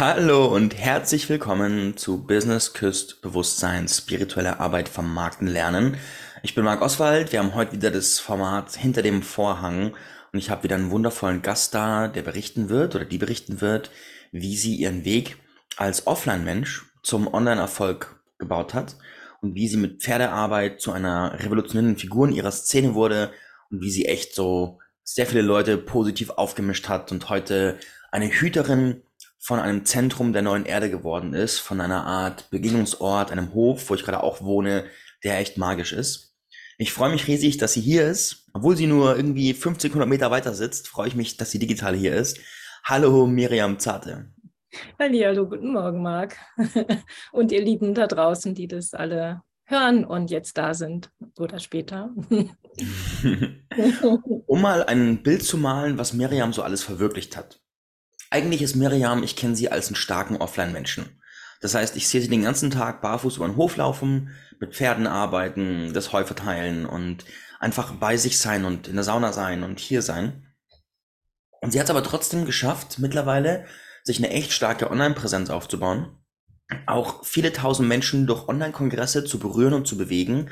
Hallo und herzlich willkommen zu Business Küst Bewusstsein, spirituelle Arbeit vom Markten lernen. Ich bin Marc Oswald, wir haben heute wieder das Format hinter dem Vorhang und ich habe wieder einen wundervollen Gast da, der berichten wird oder die berichten wird, wie sie ihren Weg als Offline-Mensch zum Online-Erfolg gebaut hat und wie sie mit Pferdearbeit zu einer revolutionären Figur in ihrer Szene wurde und wie sie echt so sehr viele Leute positiv aufgemischt hat und heute eine Hüterin von einem Zentrum der neuen Erde geworden ist, von einer Art Begegnungsort, einem Hof, wo ich gerade auch wohne, der echt magisch ist. Ich freue mich riesig, dass sie hier ist. Obwohl sie nur irgendwie 1500 Meter weiter sitzt, freue ich mich, dass sie digital hier ist. Hallo Miriam Zarte. Hallo, guten Morgen, Marc. Und ihr Lieben da draußen, die das alle hören und jetzt da sind oder später. um mal ein Bild zu malen, was Miriam so alles verwirklicht hat. Eigentlich ist Miriam, ich kenne sie als einen starken Offline-Menschen. Das heißt, ich sehe sie den ganzen Tag barfuß über den Hof laufen, mit Pferden arbeiten, das Heu verteilen und einfach bei sich sein und in der Sauna sein und hier sein. Und sie hat es aber trotzdem geschafft, mittlerweile sich eine echt starke Online-Präsenz aufzubauen, auch viele tausend Menschen durch Online-Kongresse zu berühren und zu bewegen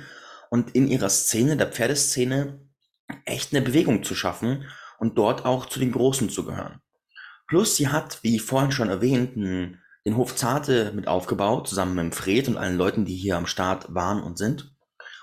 und in ihrer Szene, der Pferdeszene, echt eine Bewegung zu schaffen und dort auch zu den Großen zu gehören. Plus sie hat, wie vorhin schon erwähnt, den Hof Zarte mit aufgebaut, zusammen mit Fred und allen Leuten, die hier am Start waren und sind.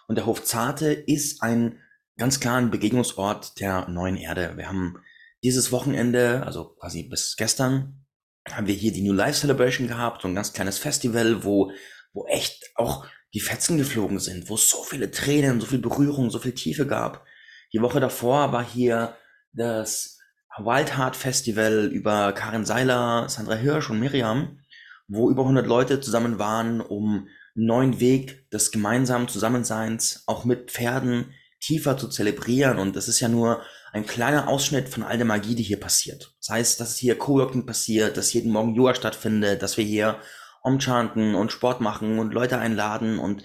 Und der Hof Zarte ist ein ganz klar Begegnungsort der neuen Erde. Wir haben dieses Wochenende, also quasi bis gestern, haben wir hier die New Life Celebration gehabt, so ein ganz kleines Festival, wo, wo echt auch die Fetzen geflogen sind, wo es so viele Tränen, so viel Berührung, so viel Tiefe gab. Die Woche davor war hier das Wild Heart Festival über Karin Seiler, Sandra Hirsch und Miriam, wo über 100 Leute zusammen waren, um einen neuen Weg des gemeinsamen Zusammenseins auch mit Pferden tiefer zu zelebrieren. Und das ist ja nur ein kleiner Ausschnitt von all der Magie, die hier passiert. Das heißt, dass hier Coworking passiert, dass jeden Morgen Yoga stattfindet, dass wir hier umchanten und Sport machen und Leute einladen und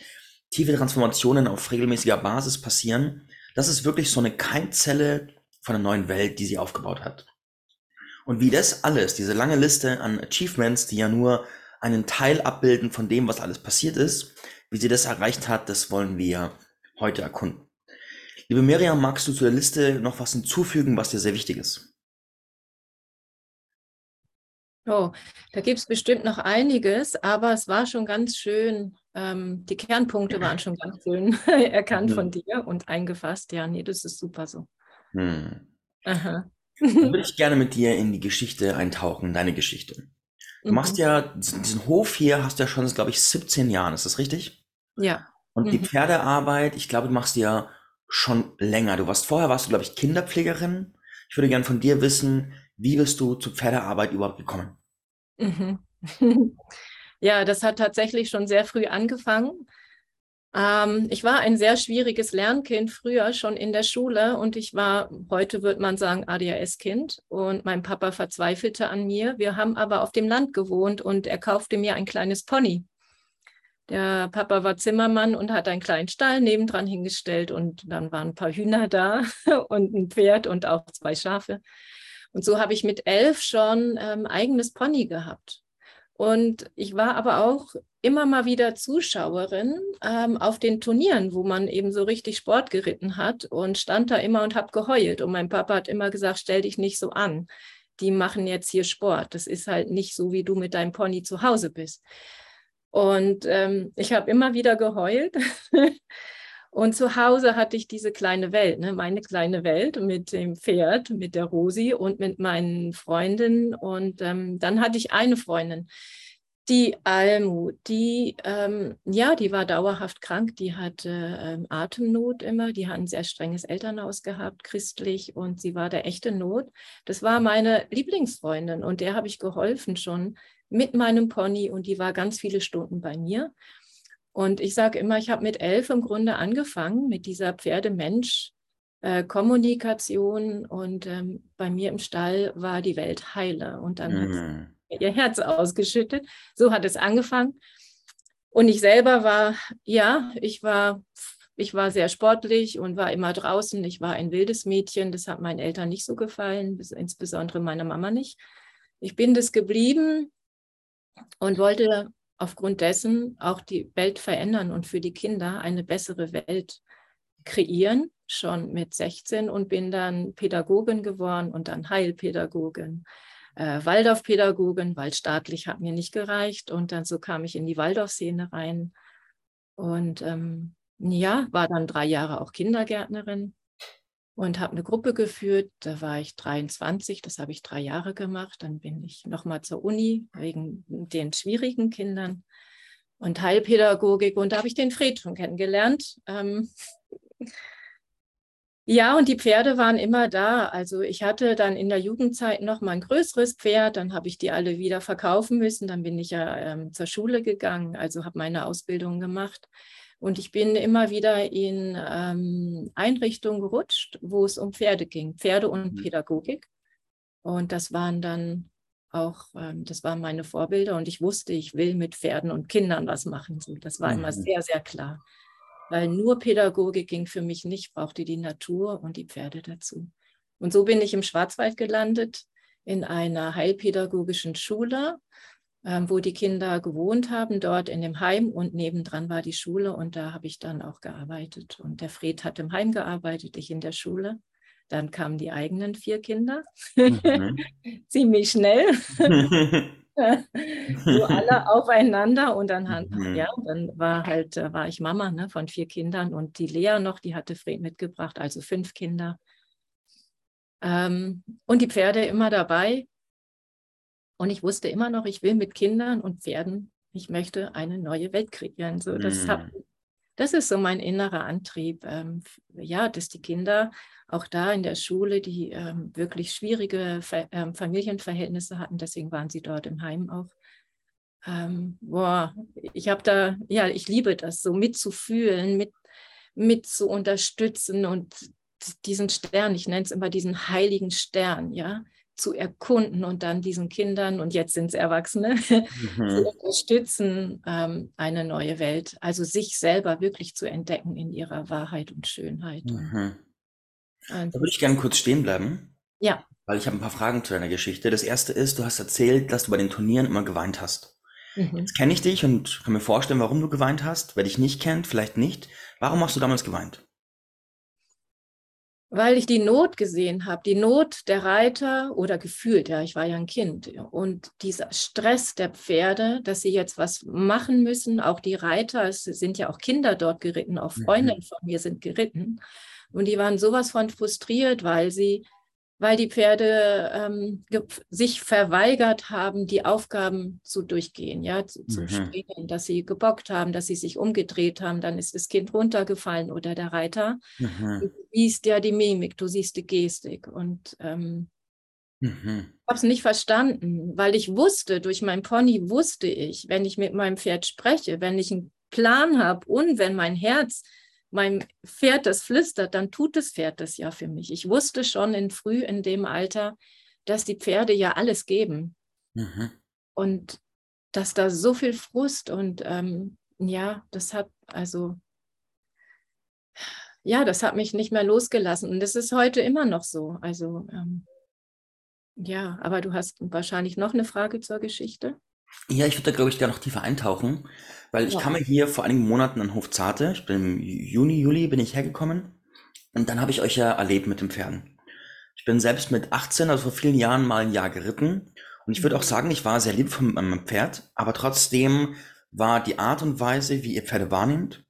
tiefe Transformationen auf regelmäßiger Basis passieren. Das ist wirklich so eine Keimzelle von der neuen Welt, die sie aufgebaut hat. Und wie das alles, diese lange Liste an Achievements, die ja nur einen Teil abbilden von dem, was alles passiert ist, wie sie das erreicht hat, das wollen wir heute erkunden. Liebe Miriam, magst du zu der Liste noch was hinzufügen, was dir sehr wichtig ist? Oh, da gibt es bestimmt noch einiges, aber es war schon ganz schön. Ähm, die Kernpunkte waren schon ganz schön erkannt von dir und eingefasst. Ja, nee, das ist super so. Hm. Aha. Dann würde ich gerne mit dir in die Geschichte eintauchen, deine Geschichte. Du mhm. machst ja diesen, Hof hier, hast du ja schon, glaube ich, 17 Jahren, ist das richtig? Ja. Und mhm. die Pferdearbeit, ich glaube, du machst die ja schon länger. Du warst vorher, warst du, glaube ich, Kinderpflegerin. Ich würde gerne von dir wissen, wie bist du zur Pferdearbeit überhaupt gekommen? Mhm. ja, das hat tatsächlich schon sehr früh angefangen. Ähm, ich war ein sehr schwieriges Lernkind früher schon in der Schule und ich war, heute würde man sagen, ADHS-Kind und mein Papa verzweifelte an mir. Wir haben aber auf dem Land gewohnt und er kaufte mir ein kleines Pony. Der Papa war Zimmermann und hat einen kleinen Stall nebendran hingestellt und dann waren ein paar Hühner da und ein Pferd und auch zwei Schafe. Und so habe ich mit elf schon ähm, eigenes Pony gehabt. Und ich war aber auch immer mal wieder Zuschauerin ähm, auf den Turnieren, wo man eben so richtig Sport geritten hat und stand da immer und habe geheult. Und mein Papa hat immer gesagt, stell dich nicht so an. Die machen jetzt hier Sport. Das ist halt nicht so, wie du mit deinem Pony zu Hause bist. Und ähm, ich habe immer wieder geheult. Und zu Hause hatte ich diese kleine Welt, ne? meine kleine Welt mit dem Pferd, mit der Rosi und mit meinen Freundinnen. Und ähm, dann hatte ich eine Freundin, die Almut, die, ähm, ja, die war dauerhaft krank, die hatte ähm, Atemnot immer, die hat ein sehr strenges Elternhaus gehabt, christlich, und sie war der echte Not. Das war meine Lieblingsfreundin und der habe ich geholfen schon mit meinem Pony und die war ganz viele Stunden bei mir. Und ich sage immer, ich habe mit elf im Grunde angefangen mit dieser Pferdemensch. Äh, Kommunikation und ähm, bei mir im Stall war die Welt heile und dann mhm. hat ihr Herz ausgeschüttet. So hat es angefangen. Und ich selber war, ja, ich war, ich war sehr sportlich und war immer draußen. Ich war ein wildes Mädchen. Das hat meinen Eltern nicht so gefallen, insbesondere meiner Mama nicht. Ich bin das geblieben und wollte aufgrund dessen auch die Welt verändern und für die Kinder eine bessere Welt kreieren, schon mit 16 und bin dann Pädagogin geworden und dann Heilpädagogin, äh, Waldorfpädagogin, weil staatlich hat mir nicht gereicht und dann so kam ich in die Waldorfszene rein und ähm, ja, war dann drei Jahre auch Kindergärtnerin und habe eine Gruppe geführt. Da war ich 23, das habe ich drei Jahre gemacht. Dann bin ich nochmal zur Uni wegen den schwierigen Kindern und Heilpädagogik. Und da habe ich den Fred schon kennengelernt. Ähm ja, und die Pferde waren immer da. Also ich hatte dann in der Jugendzeit noch mal ein größeres Pferd. Dann habe ich die alle wieder verkaufen müssen. Dann bin ich ja ähm, zur Schule gegangen, also habe meine Ausbildung gemacht. Und ich bin immer wieder in ähm, Einrichtungen gerutscht, wo es um Pferde ging, Pferde und mhm. Pädagogik. Und das waren dann auch, ähm, das waren meine Vorbilder. Und ich wusste, ich will mit Pferden und Kindern was machen. So, das war mhm. immer sehr, sehr klar. Weil nur Pädagogik ging für mich nicht, brauchte die Natur und die Pferde dazu. Und so bin ich im Schwarzwald gelandet, in einer heilpädagogischen Schule wo die Kinder gewohnt haben, dort in dem Heim und nebendran war die Schule und da habe ich dann auch gearbeitet. Und der Fred hat im Heim gearbeitet, ich in der Schule. Dann kamen die eigenen vier Kinder, mhm. ziemlich schnell. so alle aufeinander und dann, mhm. ja, dann war halt, äh, war ich Mama ne, von vier Kindern und die Lea noch, die hatte Fred mitgebracht, also fünf Kinder. Ähm, und die Pferde immer dabei. Und ich wusste immer noch, ich will mit Kindern und Pferden, ich möchte eine neue Welt kreieren. So, das, mm. hab, das ist so mein innerer Antrieb. Ähm, ja, dass die Kinder auch da in der Schule, die ähm, wirklich schwierige Ver ähm, Familienverhältnisse hatten, deswegen waren sie dort im Heim auch. Ähm, boah, ich habe da, ja, ich liebe das, so mitzufühlen, mit, mit zu unterstützen und diesen Stern, ich nenne es immer diesen heiligen Stern, ja, zu erkunden und dann diesen Kindern, und jetzt sind es Erwachsene, mhm. zu unterstützen, ähm, eine neue Welt. Also sich selber wirklich zu entdecken in ihrer Wahrheit und Schönheit. Mhm. da würde ich gerne kurz stehen bleiben. Ja. Weil ich habe ein paar Fragen zu deiner Geschichte. Das erste ist, du hast erzählt, dass du bei den Turnieren immer geweint hast. Mhm. Jetzt kenne ich dich und kann mir vorstellen, warum du geweint hast. Wer dich nicht kennt, vielleicht nicht. Warum hast du damals geweint? Weil ich die Not gesehen habe, die Not der Reiter oder gefühlt, ja, ich war ja ein Kind. Und dieser Stress der Pferde, dass sie jetzt was machen müssen, auch die Reiter, es sind ja auch Kinder dort geritten, auch mhm. Freundinnen von mir sind geritten. Und die waren sowas von frustriert, weil sie weil die Pferde ähm, sich verweigert haben, die Aufgaben zu durchgehen, ja, zu, zu mhm. springen, dass sie gebockt haben, dass sie sich umgedreht haben, dann ist das Kind runtergefallen oder der Reiter. Mhm. Du siehst ja die Mimik, du siehst die Gestik und ähm, mhm. ich habe es nicht verstanden, weil ich wusste, durch mein Pony wusste ich, wenn ich mit meinem Pferd spreche, wenn ich einen Plan habe und wenn mein Herz meinem Pferd das flüstert, dann tut das Pferd das ja für mich. Ich wusste schon in früh in dem Alter, dass die Pferde ja alles geben. Mhm. Und dass da so viel Frust und ähm, ja, das hat also, ja, das hat mich nicht mehr losgelassen. Und das ist heute immer noch so. Also, ähm, ja, aber du hast wahrscheinlich noch eine Frage zur Geschichte. Ja, ich würde da, glaube ich, gerne noch tiefer eintauchen, weil ich ja. kam hier vor einigen Monaten an Hof Zarte. Ich bin im Juni, Juli bin ich hergekommen und dann habe ich euch ja erlebt mit den Pferden. Ich bin selbst mit 18, also vor vielen Jahren mal ein Jahr geritten und ich würde auch sagen, ich war sehr lieb von meinem Pferd, aber trotzdem war die Art und Weise, wie ihr Pferde wahrnimmt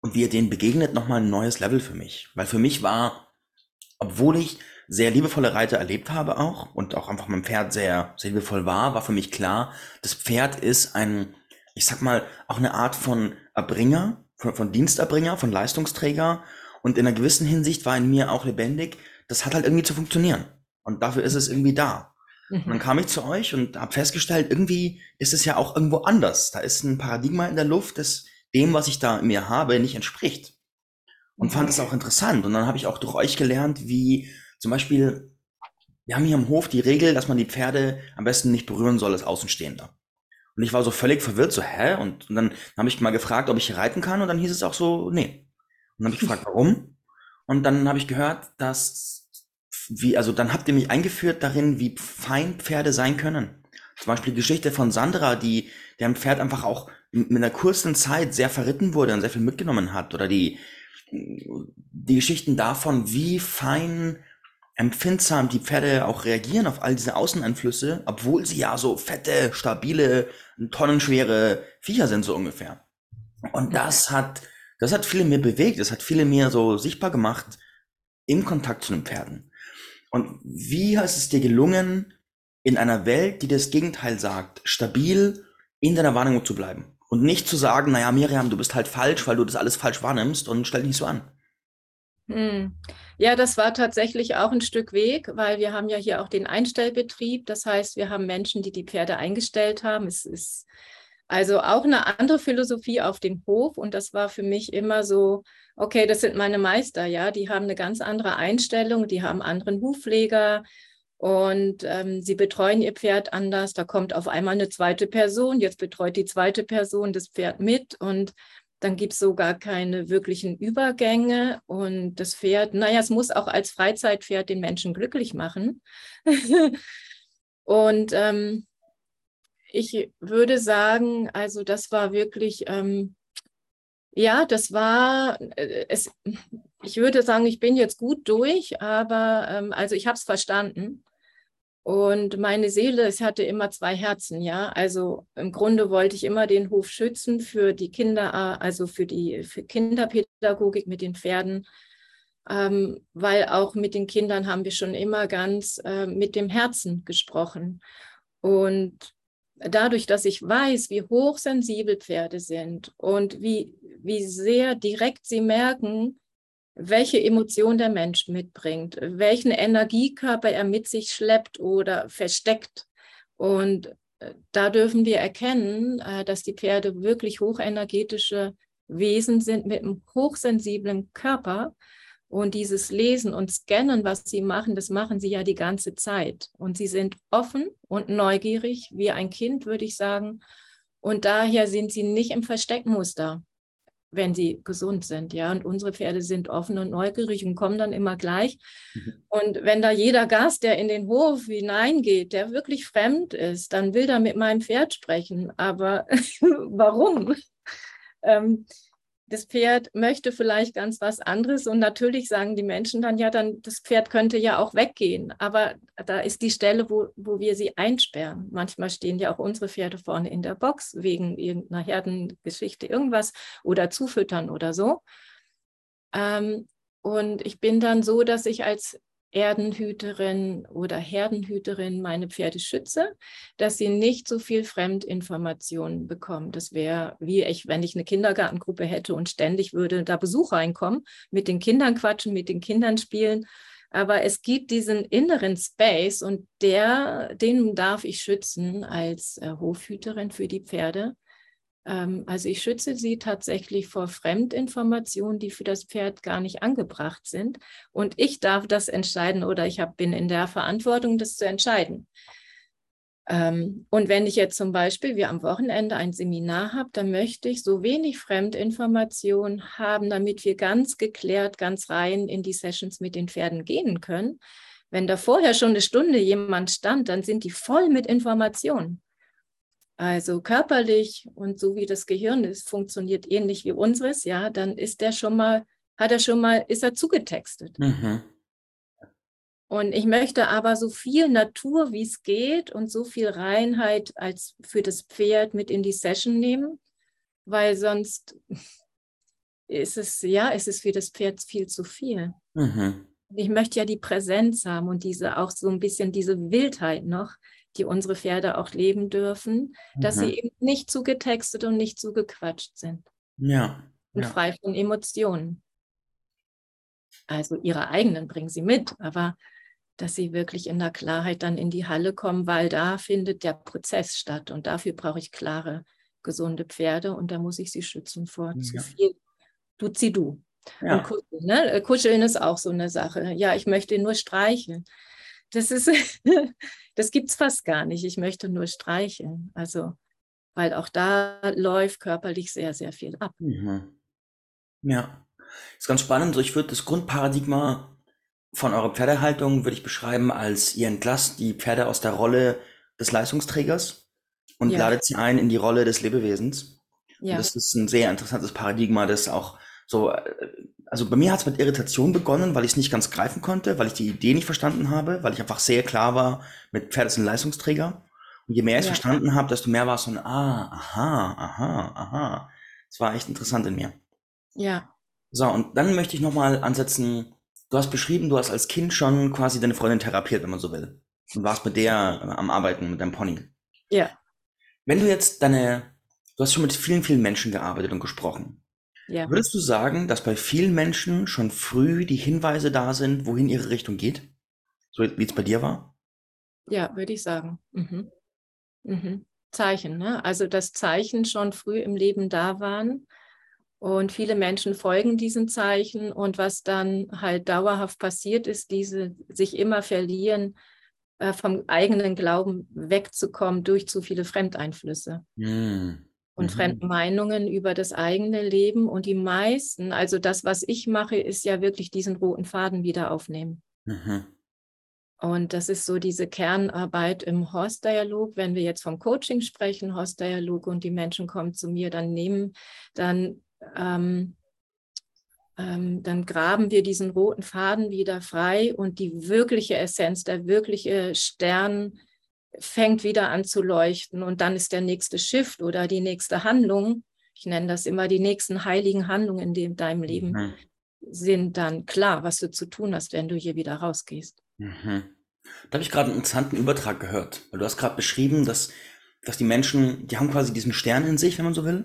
und wie ihr denen begegnet, nochmal ein neues Level für mich. Weil für mich war, obwohl ich sehr liebevolle Reiter erlebt habe auch und auch einfach mein Pferd sehr, sehr liebevoll war, war für mich klar, das Pferd ist ein, ich sag mal, auch eine Art von Erbringer, von, von Diensterbringer, von Leistungsträger und in einer gewissen Hinsicht war in mir auch lebendig, das hat halt irgendwie zu funktionieren und dafür ist es irgendwie da. Mhm. Und dann kam ich zu euch und habe festgestellt, irgendwie ist es ja auch irgendwo anders. Da ist ein Paradigma in der Luft, das dem, was ich da in mir habe, nicht entspricht. Und fand es auch interessant. Und dann habe ich auch durch euch gelernt, wie zum Beispiel, wir haben hier im Hof die Regel, dass man die Pferde am besten nicht berühren soll als Außenstehender. Und ich war so völlig verwirrt, so, hä? Und, und dann habe ich mal gefragt, ob ich reiten kann, und dann hieß es auch so, nee. Und dann habe ich gefragt, warum? Und dann habe ich gehört, dass, wie, also dann habt ihr mich eingeführt darin, wie fein Pferde sein können. Zum Beispiel die Geschichte von Sandra, die deren Pferd einfach auch mit einer kurzen Zeit sehr verritten wurde und sehr viel mitgenommen hat. Oder die, die Geschichten davon, wie fein empfindsam die Pferde auch reagieren auf all diese Außeneinflüsse, obwohl sie ja so fette, stabile, tonnenschwere Viecher sind, so ungefähr. Und das hat, das hat viele mir bewegt, das hat viele mir so sichtbar gemacht im Kontakt zu den Pferden. Und wie ist es dir gelungen, in einer Welt, die das Gegenteil sagt, stabil in deiner Wahrnehmung zu bleiben? Und nicht zu sagen, naja, Miriam, du bist halt falsch, weil du das alles falsch wahrnimmst und stell dich nicht so an. Hm. Ja, das war tatsächlich auch ein Stück Weg, weil wir haben ja hier auch den Einstellbetrieb. Das heißt, wir haben Menschen, die die Pferde eingestellt haben. Es ist also auch eine andere Philosophie auf dem Hof. Und das war für mich immer so, okay, das sind meine Meister, ja, die haben eine ganz andere Einstellung, die haben anderen Hufpfleger und ähm, sie betreuen ihr Pferd anders. Da kommt auf einmal eine zweite Person, jetzt betreut die zweite Person das Pferd mit und dann gibt es sogar keine wirklichen Übergänge und das Pferd, naja, es muss auch als Freizeitpferd den Menschen glücklich machen. und ähm, ich würde sagen, also das war wirklich, ähm, ja, das war, äh, es, ich würde sagen, ich bin jetzt gut durch, aber ähm, also ich habe es verstanden. Und meine Seele, es hatte immer zwei Herzen, ja. Also im Grunde wollte ich immer den Hof schützen für die Kinder, also für die für Kinderpädagogik mit den Pferden, ähm, weil auch mit den Kindern haben wir schon immer ganz äh, mit dem Herzen gesprochen. Und dadurch, dass ich weiß, wie hochsensibel Pferde sind und wie, wie sehr direkt sie merken, welche Emotion der Mensch mitbringt, welchen Energiekörper er mit sich schleppt oder versteckt. Und äh, da dürfen wir erkennen, äh, dass die Pferde wirklich hochenergetische Wesen sind mit einem hochsensiblen Körper. Und dieses Lesen und Scannen, was sie machen, das machen sie ja die ganze Zeit. Und sie sind offen und neugierig, wie ein Kind, würde ich sagen. Und daher sind sie nicht im Versteckmuster wenn sie gesund sind, ja. Und unsere Pferde sind offen und neugierig und kommen dann immer gleich. Mhm. Und wenn da jeder Gast, der in den Hof hineingeht, der wirklich fremd ist, dann will er mit meinem Pferd sprechen. Aber warum? Ähm, das Pferd möchte vielleicht ganz was anderes und natürlich sagen die Menschen dann, ja, dann das Pferd könnte ja auch weggehen, aber da ist die Stelle, wo, wo wir sie einsperren. Manchmal stehen ja auch unsere Pferde vorne in der Box wegen irgendeiner Herdengeschichte, irgendwas oder zufüttern oder so. Ähm, und ich bin dann so, dass ich als Erdenhüterin oder Herdenhüterin meine Pferde schütze, dass sie nicht so viel Fremdinformationen bekommen. Das wäre wie ich, wenn ich eine Kindergartengruppe hätte und ständig würde da Besuch reinkommen, mit den Kindern quatschen, mit den Kindern spielen. Aber es gibt diesen inneren Space und der, den darf ich schützen als äh, Hofhüterin für die Pferde. Ähm, also ich schütze sie tatsächlich vor Fremdinformationen, die für das Pferd gar nicht angebracht sind. Und ich darf das entscheiden oder ich bin in der Verantwortung, das zu entscheiden. Ähm, und wenn ich jetzt zum Beispiel, wie am Wochenende ein Seminar habe, dann möchte ich so wenig Fremdinformationen haben, damit wir ganz geklärt, ganz rein in die Sessions mit den Pferden gehen können. Wenn da vorher schon eine Stunde jemand stand, dann sind die voll mit Informationen. Also körperlich und so wie das Gehirn ist, funktioniert ähnlich wie unseres, ja, dann ist der schon mal, hat er schon mal, ist er zugetextet. Mhm. Und ich möchte aber so viel Natur, wie es geht und so viel Reinheit als für das Pferd mit in die Session nehmen, weil sonst ist es, ja, ist es für das Pferd viel zu viel. Mhm. Ich möchte ja die Präsenz haben und diese auch so ein bisschen diese Wildheit noch, die unsere Pferde auch leben dürfen, mhm. dass sie mhm. eben nicht zu getextet und nicht zu gequatscht sind. Ja. Und ja. frei von Emotionen. Also ihre eigenen bringen sie mit, aber dass sie wirklich in der Klarheit dann in die Halle kommen, weil da findet der Prozess statt und dafür brauche ich klare, gesunde Pferde und da muss ich sie schützen vor ja. zu viel. Du zieh du. Ja. Und kuscheln, ne? kuscheln ist auch so eine Sache. Ja, ich möchte nur streicheln. Das ist, das gibt es fast gar nicht. Ich möchte nur streicheln. Also, weil auch da läuft körperlich sehr, sehr viel ab. Mhm. Ja, ist ganz spannend. Ich würde das Grundparadigma von eurer Pferdehaltung würde ich beschreiben als ihr entlasst die Pferde aus der Rolle des Leistungsträgers und Ja. ladet sie ein in die Rolle des Lebewesens. Und Ja, das ist ein sehr interessantes Paradigma, das auch so, äh, also bei mir hat es mit Irritation begonnen, weil ich es nicht ganz greifen konnte, weil ich die Idee nicht verstanden habe, weil ich einfach sehr klar war, mit Pferd ist ein Leistungsträger. Und je mehr ich es Ja. verstanden habe, desto mehr war es so ein, ah, aha, aha, aha. Es war echt interessant in mir. ja, So, und dann möchte ich nochmal ansetzen, du hast beschrieben, du hast als Kind schon quasi deine Freundin therapiert, wenn man so will. Und warst mit der äh, am Arbeiten, mit deinem Pony. ja, Wenn du jetzt deine, du hast schon mit vielen, vielen Menschen gearbeitet und gesprochen. Ja. Würdest du sagen, dass bei vielen Menschen schon früh die Hinweise da sind, wohin ihre Richtung geht? So wie es bei dir war? Ja, würde ich sagen. Mhm. Mhm. Zeichen, ne? Also dass Zeichen schon früh im Leben da waren und viele Menschen folgen diesen Zeichen und was dann halt dauerhaft passiert ist, diese sich immer verlieren, äh, vom eigenen Glauben wegzukommen durch zu viele Fremdeinflüsse Hm. Und Mhm. fremde Meinungen über das eigene Leben. Und die meisten, also das, was ich mache, ist ja wirklich diesen roten Faden wieder aufnehmen. Mhm. Und das ist so diese Kernarbeit im Horstdialog. Wenn wir jetzt vom Coaching sprechen, Horstdialog und die Menschen kommen zu mir, dann nehmen, dann, ähm, ähm, dann graben wir diesen roten Faden wieder frei und die wirkliche Essenz, der wirkliche Stern fängt wieder an zu leuchten und dann ist der nächste Shift oder die nächste Handlung. Ich nenne das immer die nächsten heiligen Handlungen in dem, deinem Leben Mhm. sind dann klar, was du zu tun hast, wenn du hier wieder rausgehst. Mhm. Da habe ich gerade einen interessanten Übertrag gehört, weil du hast gerade beschrieben, dass, dass die Menschen, die haben quasi diesen Stern in sich, wenn man so will.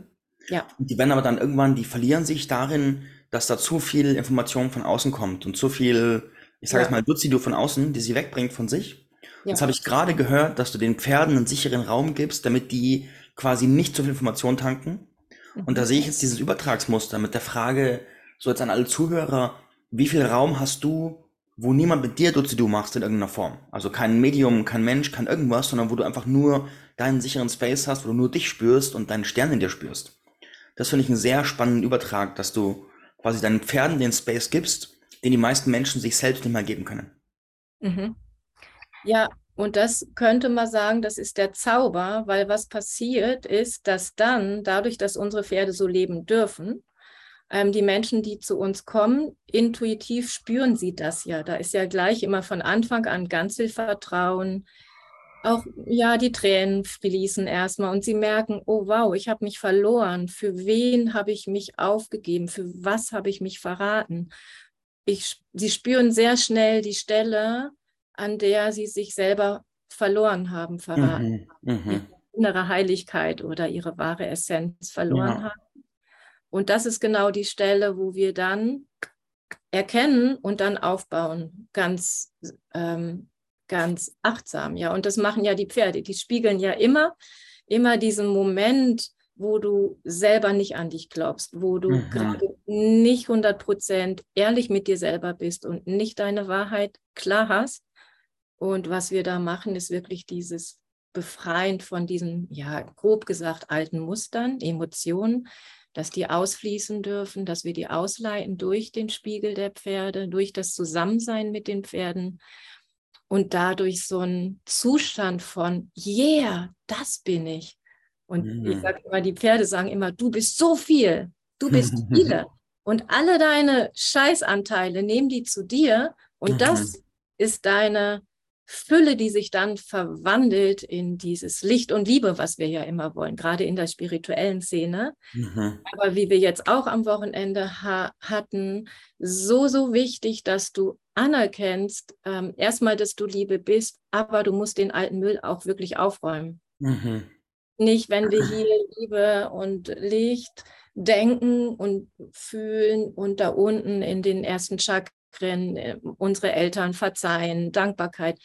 Ja. Und die werden aber dann irgendwann, die verlieren sich darin, dass da zu viel Information von außen kommt und zu viel, ich sage Ja. jetzt mal, Duzido von außen, die sie wegbringt von sich. Ja. Jetzt habe ich gerade gehört, dass du den Pferden einen sicheren Raum gibst, damit die quasi nicht zu viel Information tanken. Und da sehe ich jetzt dieses Übertragsmuster mit der Frage, so jetzt an alle Zuhörer, wie viel Raum hast du, wo niemand mit dir Duzidu machst in irgendeiner Form? Also kein Medium, kein Mensch, kein irgendwas, sondern wo du einfach nur deinen sicheren Space hast, wo du nur dich spürst und deinen Stern in dir spürst. Das finde ich einen sehr spannenden Übertrag, dass du quasi deinen Pferden den Space gibst, den die meisten Menschen sich selbst nicht mehr geben können. Mhm. Ja, und das könnte man sagen, das ist der Zauber, weil was passiert ist, dass dann, dadurch, dass unsere Pferde so leben dürfen, ähm, die Menschen, die zu uns kommen, intuitiv spüren sie das ja. Da ist ja gleich immer von Anfang an ganz viel Vertrauen. Auch ja, die Tränen fließen erstmal und sie merken, oh wow, ich habe mich verloren. Für wen habe ich mich aufgegeben? Für was habe ich mich verraten? Ich, sie spüren sehr schnell die Stelle, an der sie sich selber verloren haben, verraten, Mhm. Mhm. ihre innere Heiligkeit oder ihre wahre Essenz verloren Ja. haben. Und das ist genau die Stelle, wo wir dann erkennen und dann aufbauen, ganz, ähm, ganz achtsam. Ja, und das machen ja die Pferde. Die spiegeln ja immer, immer diesen Moment, wo du selber nicht an dich glaubst, wo du Mhm. gerade nicht 100% ehrlich mit dir selber bist und nicht deine Wahrheit klar hast. Und was wir da machen, ist wirklich dieses Befreien von diesen, ja, grob gesagt, alten Mustern, Emotionen, dass die ausfließen dürfen, dass wir die ausleiten durch den Spiegel der Pferde, durch das Zusammensein mit den Pferden und dadurch so ein Zustand von, yeah, das bin ich. Und ich Mhm. sage immer, die Pferde sagen immer, du bist so viel, du bist viele. Und alle deine Scheißanteile nehmen die zu dir und Mhm. das ist deine Fülle, die sich dann verwandelt in dieses Licht und Liebe, was wir ja immer wollen, gerade in der spirituellen Szene. Mhm. Aber wie wir jetzt auch am Wochenende ha hatten, so, so wichtig, dass du anerkennst, ähm, erstmal, dass du Liebe bist, aber du musst den alten Müll auch wirklich aufräumen. Mhm. Nicht, wenn wir hier Liebe und Licht denken und fühlen und da unten in den ersten Chakren äh, unsere Eltern verzeihen, Dankbarkeit.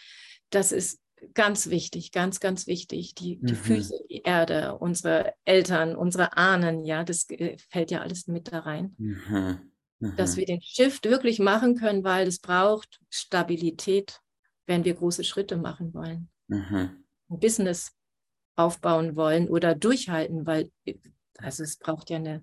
Das ist ganz wichtig, ganz, ganz wichtig. Die, die Mhm. Füße, die Erde, unsere Eltern, unsere Ahnen, ja, das äh, fällt ja alles mit da rein. Mhm. Dass Mhm. wir den Shift wirklich machen können, weil es braucht Stabilität, wenn wir große Schritte machen wollen. Mhm. ein Business aufbauen wollen oder durchhalten, weil also es braucht ja eine,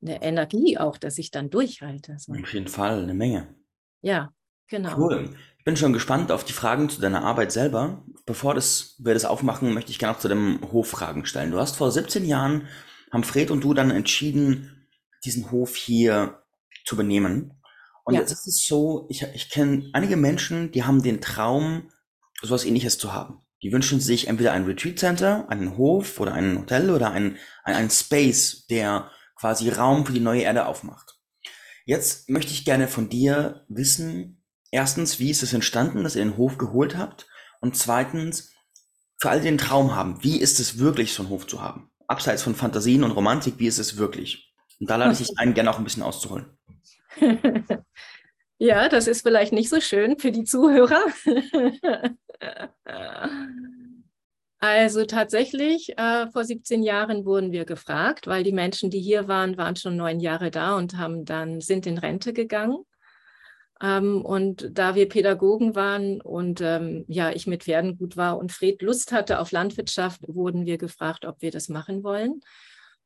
eine Energie auch, dass ich dann durchhalte. So. Auf jeden Fall, eine Menge. Ja, genau. Cool. Ich bin schon gespannt auf die Fragen zu deiner Arbeit selber. Bevor das, wir das aufmachen, möchte ich gerne noch zu dem Hof Fragen stellen. Du hast vor 17 Jahren, haben Fred und du dann entschieden, diesen Hof hier zu benehmen. Und ja. jetzt ist es so, ich, ich kenne einige Menschen, die haben den Traum, sowas ähnliches zu haben. Die wünschen sich entweder ein Retreat Center, einen Hof oder ein Hotel oder ein, ein, ein Space, der quasi Raum für die neue Erde aufmacht. Jetzt möchte ich gerne von dir wissen, erstens, wie ist es entstanden, dass ihr den Hof geholt habt? Und zweitens, für alle, die den Traum haben, wie ist es wirklich, so einen Hof zu haben? Abseits von Fantasien und Romantik, wie ist es wirklich? Und da lade ich dich ein, gerne auch ein bisschen auszuholen. ja, das ist vielleicht nicht so schön für die Zuhörer. Also tatsächlich, äh, vor 17 Jahren wurden wir gefragt, weil die Menschen, die hier waren, waren schon neun Jahre da und haben dann, sind in Rente gegangen. Ähm, und da wir Pädagogen waren und ähm, ja, ich mit Pferden gut war und Fred Lust hatte auf Landwirtschaft, wurden wir gefragt, ob wir das machen wollen.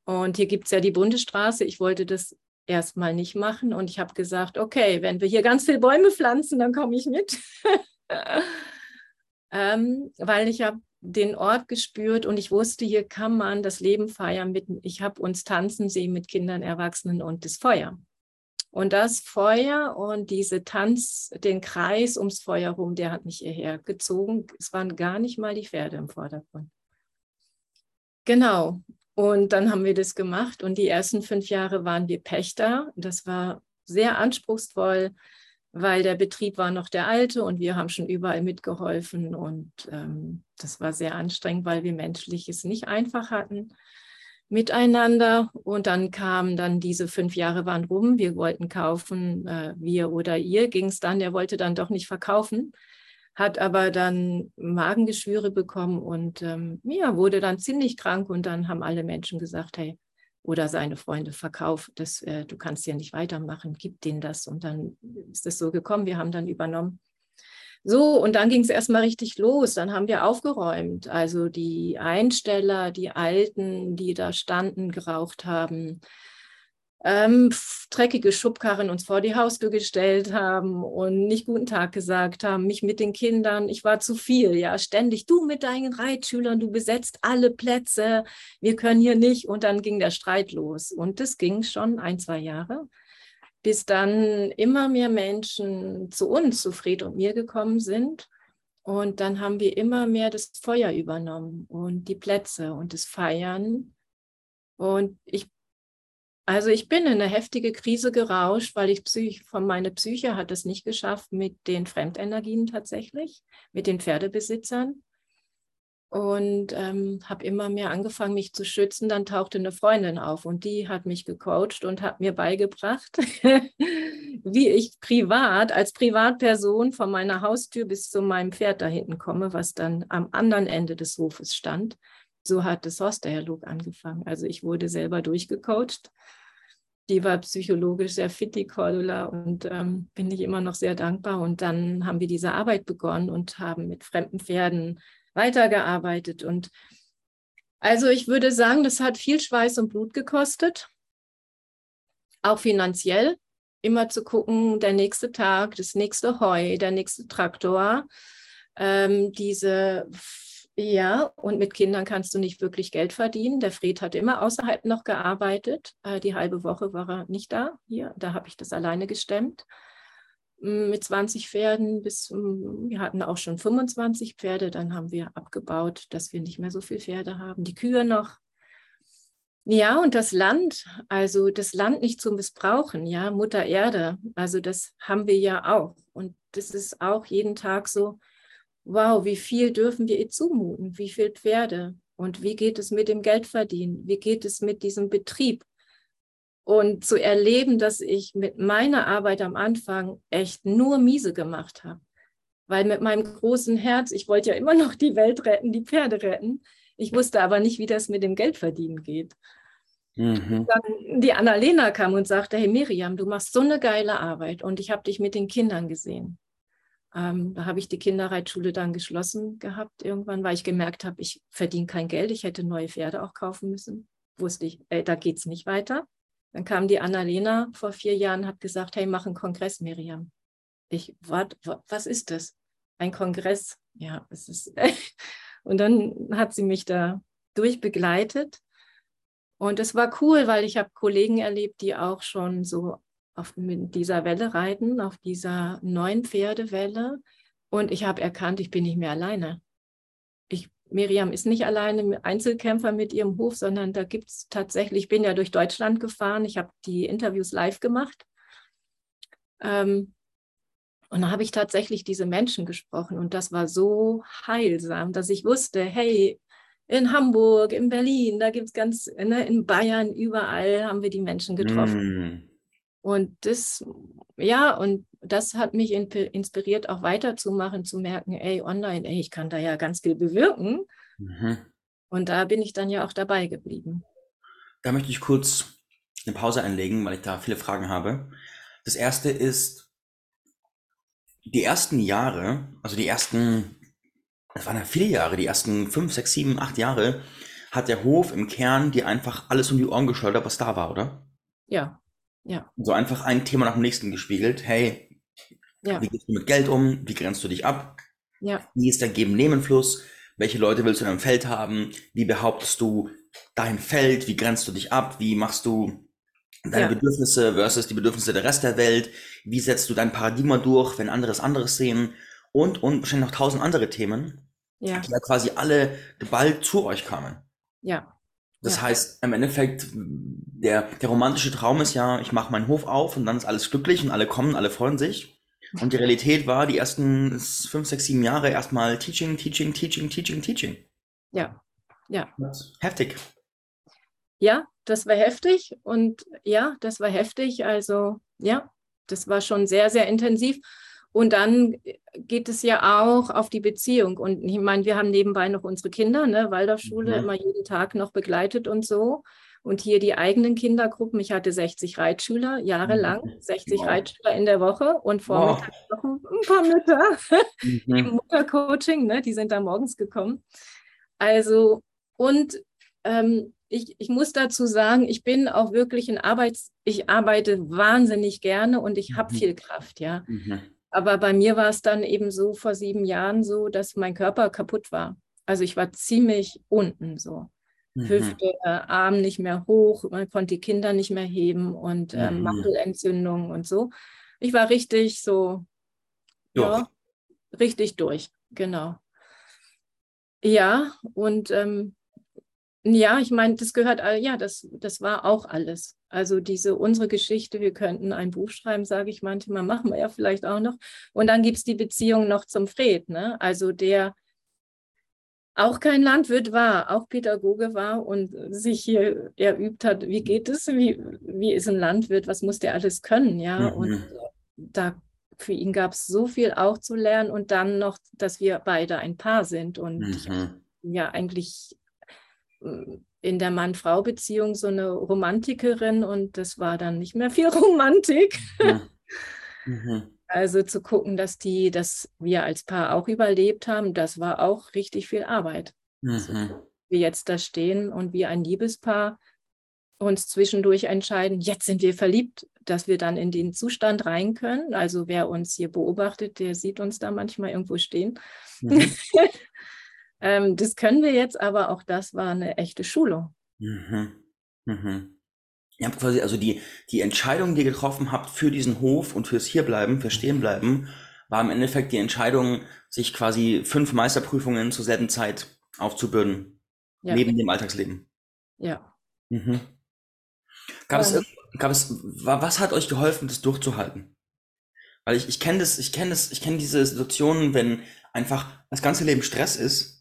Und hier gibt es ja die Bundesstraße. Ich wollte das erstmal nicht machen und ich habe gesagt, okay, wenn wir hier ganz viele Bäume pflanzen, dann komme ich mit. ähm, weil ich habe den Ort gespürt und ich wusste, hier kann man das Leben feiern. Mit, ich habe uns tanzen sehen mit Kindern, Erwachsenen und das Feuer. Und das Feuer und diese Tanz, den Kreis ums Feuer rum, der hat mich hierher gezogen. Es waren gar nicht mal die Pferde im Vordergrund. Genau. Und dann haben wir das gemacht und die ersten fünf Jahre waren wir Pächter. Das war sehr anspruchsvoll, weil der Betrieb war noch der alte und wir haben schon überall mitgeholfen und ähm, das war sehr anstrengend, weil wir menschlich es nicht einfach hatten miteinander. Und dann kamen dann diese fünf Jahre waren rum. Wir wollten kaufen, äh, wir oder ihr ging es dann. Er wollte dann doch nicht verkaufen, hat aber dann Magengeschwüre bekommen und ähm, ja, wurde dann ziemlich krank. Und dann haben alle Menschen gesagt, hey, oder seine Freunde, verkauf das, äh, du kannst ja nicht weitermachen, gib denen das. Und dann ist es so gekommen, wir haben dann übernommen. So, und dann ging es erstmal richtig los. Dann haben wir aufgeräumt. Also die Einsteller, die Alten, die da standen, geraucht haben, ähm, dreckige Schubkarren uns vor die Haustür gestellt haben und nicht guten Tag gesagt haben, mich mit den Kindern, ich war zu viel, ja, ständig, du mit deinen Reitschülern, du besetzt alle Plätze, wir können hier nicht. Und dann ging der Streit los. Und das ging schon ein, zwei Jahre bis dann immer mehr Menschen zu uns, zu Fred und mir gekommen sind. Und dann haben wir immer mehr das Feuer übernommen und die Plätze und das Feiern. Und ich, also ich bin in eine heftige Krise gerauscht, weil ich Psych, von meiner Psyche hat es nicht geschafft mit den Fremdenergien tatsächlich, mit den Pferdebesitzern und ähm, habe immer mehr angefangen, mich zu schützen. Dann tauchte eine Freundin auf und die hat mich gecoacht und hat mir beigebracht, wie ich privat, als Privatperson von meiner Haustür bis zu meinem Pferd da hinten komme, was dann am anderen Ende des Hofes stand. So hat das Horsterdialog angefangen. Also ich wurde selber durchgecoacht. Die war psychologisch sehr fit, die Cordula, und ähm, bin ich immer noch sehr dankbar. Und dann haben wir diese Arbeit begonnen und haben mit fremden Pferden weitergearbeitet. Und also ich würde sagen, das hat viel Schweiß und Blut gekostet, auch finanziell. Immer zu gucken, der nächste Tag, das nächste Heu, der nächste Traktor, ähm, diese ja, und mit Kindern kannst du nicht wirklich Geld verdienen. Der Fred hat immer außerhalb noch gearbeitet. Äh, die halbe Woche war er nicht da. Hier, da habe ich das alleine gestemmt mit 20 Pferden bis, wir hatten auch schon 25 Pferde, dann haben wir abgebaut, dass wir nicht mehr so viele Pferde haben, die Kühe noch. Ja, und das Land, also das Land nicht zu missbrauchen, ja, Mutter Erde, also das haben wir ja auch. Und das ist auch jeden Tag so, wow, wie viel dürfen wir ihr zumuten, wie viele Pferde und wie geht es mit dem Geldverdienen, wie geht es mit diesem Betrieb, und zu erleben, dass ich mit meiner Arbeit am Anfang echt nur miese gemacht habe. Weil mit meinem großen Herz, ich wollte ja immer noch die Welt retten, die Pferde retten. Ich wusste aber nicht, wie das mit dem Geldverdienen geht. Mhm. Dann die Annalena kam und sagte, hey Miriam, du machst so eine geile Arbeit und ich habe dich mit den Kindern gesehen. Ähm, da habe ich die Kinderreitschule dann geschlossen gehabt irgendwann, weil ich gemerkt habe, ich verdiene kein Geld, ich hätte neue Pferde auch kaufen müssen. Wusste ich, äh, da geht es nicht weiter. Dann kam die Annalena vor vier Jahren, hat gesagt, hey, mach einen Kongress, Miriam. Ich, wat, was ist das? Ein Kongress? Ja, es ist. und dann hat sie mich da durchbegleitet. Und es war cool, weil ich habe Kollegen erlebt, die auch schon so auf dieser Welle reiten, auf dieser neuen Pferdewelle. Und ich habe erkannt, ich bin nicht mehr alleine. Ich, Miriam ist nicht alleine Einzelkämpfer mit ihrem Hof, sondern da gibt es tatsächlich, ich bin ja durch Deutschland gefahren, ich habe die Interviews live gemacht. Ähm, und da habe ich tatsächlich diese Menschen gesprochen und das war so heilsam, dass ich wusste, hey, in Hamburg, in Berlin, da gibt es ganz, ne, in Bayern, überall haben wir die Menschen getroffen. Mm. Und das, ja, und das hat mich inspiriert, auch weiterzumachen, zu merken, ey, online, ey, ich kann da ja ganz viel bewirken. Mhm. Und da bin ich dann ja auch dabei geblieben. Da möchte ich kurz eine Pause einlegen, weil ich da viele Fragen habe. Das erste ist, die ersten Jahre, also die ersten, das waren ja viele Jahre, die ersten fünf, sechs, sieben, acht Jahre, hat der Hof im Kern dir einfach alles um die Ohren geschleudert, was da war, oder? Ja, ja. So einfach ein Thema nach dem nächsten gespiegelt. Hey, ja. wie gehst du mit Geld um? Wie grenzt du dich ab? Ja. Wie ist dein Geben-Nehmen-Fluss? Welche Leute willst du in deinem Feld haben? Wie behauptest du dein Feld? Wie grenzt du dich ab? Wie machst du deine ja. Bedürfnisse versus die Bedürfnisse der Rest der Welt? Wie setzt du dein Paradigma durch, wenn andere es anderes sehen? Und, und wahrscheinlich noch tausend andere Themen, ja. die ja quasi alle geballt zu euch kamen. Ja. Das ja. heißt, im Endeffekt, der, der romantische Traum ist ja, ich mache meinen Hof auf und dann ist alles glücklich und alle kommen, alle freuen sich. Und die Realität war, die ersten fünf, sechs, sieben Jahre erstmal Teaching, Teaching, Teaching, Teaching, Teaching. Ja, ja. Heftig. Ja, das war heftig und ja, das war heftig. Also ja, das war schon sehr, sehr intensiv. Und dann geht es ja auch auf die Beziehung. Und ich meine, wir haben nebenbei noch unsere Kinder, ne, Waldorfschule, mhm. immer jeden Tag noch begleitet und so. Und hier die eigenen Kindergruppen. Ich hatte 60 Reitschüler, jahrelang, 60 wow. Reitschüler in der Woche und vormittags wow. noch ein, paar Mütter mhm. im Muttercoaching, ne, die sind da morgens gekommen. Also, und ähm, ich, ich muss dazu sagen, ich bin auch wirklich ein Arbeits, ich arbeite wahnsinnig gerne und ich habe mhm. viel Kraft, ja. Mhm. Aber bei mir war es dann eben so vor sieben Jahren so, dass mein Körper kaputt war. Also ich war ziemlich unten so. Mhm. Hüfte, äh, Arm nicht mehr hoch, man konnte die Kinder nicht mehr heben und äh, mhm. Mandelentzündung und so. Ich war richtig so, ja, richtig durch, genau. Ja, und ähm, ja, ich meine, das gehört, ja, das, das war auch alles. Also diese, unsere Geschichte, wir könnten ein Buch schreiben, sage ich manchmal, machen wir ja vielleicht auch noch. Und dann gibt es die Beziehung noch zum Fred, ne? Also der auch kein Landwirt war, auch Pädagoge war und sich hier erübt hat, wie geht es, wie, wie ist ein Landwirt, was muss der alles können, ja? Mhm. Und da für ihn gab es so viel auch zu lernen und dann noch, dass wir beide ein Paar sind und mhm. ja eigentlich in der Mann-Frau-Beziehung so eine Romantikerin und das war dann nicht mehr viel Romantik. Ja. Mhm. Also zu gucken, dass die, dass wir als Paar auch überlebt haben, das war auch richtig viel Arbeit. Mhm. Also, wir jetzt da stehen und wie ein Liebespaar uns zwischendurch entscheiden, jetzt sind wir verliebt, dass wir dann in den Zustand rein können. Also wer uns hier beobachtet, der sieht uns da manchmal irgendwo stehen. Mhm. Ähm, das können wir jetzt, aber auch das war eine echte Schulung. Mhm. Mhm. Ihr habt quasi also die, die Entscheidung, die ihr getroffen habt für diesen Hof und fürs Hierbleiben, für Stehenbleiben, war im Endeffekt die Entscheidung, sich quasi fünf Meisterprüfungen zur selben Zeit aufzubürden, ja. neben dem Alltagsleben. Ja. Mhm. Gab, es, gab es, was hat euch geholfen, das durchzuhalten? Weil ich, ich kenne das, ich kenne das, ich kenne diese Situationen, wenn einfach das ganze Leben Stress ist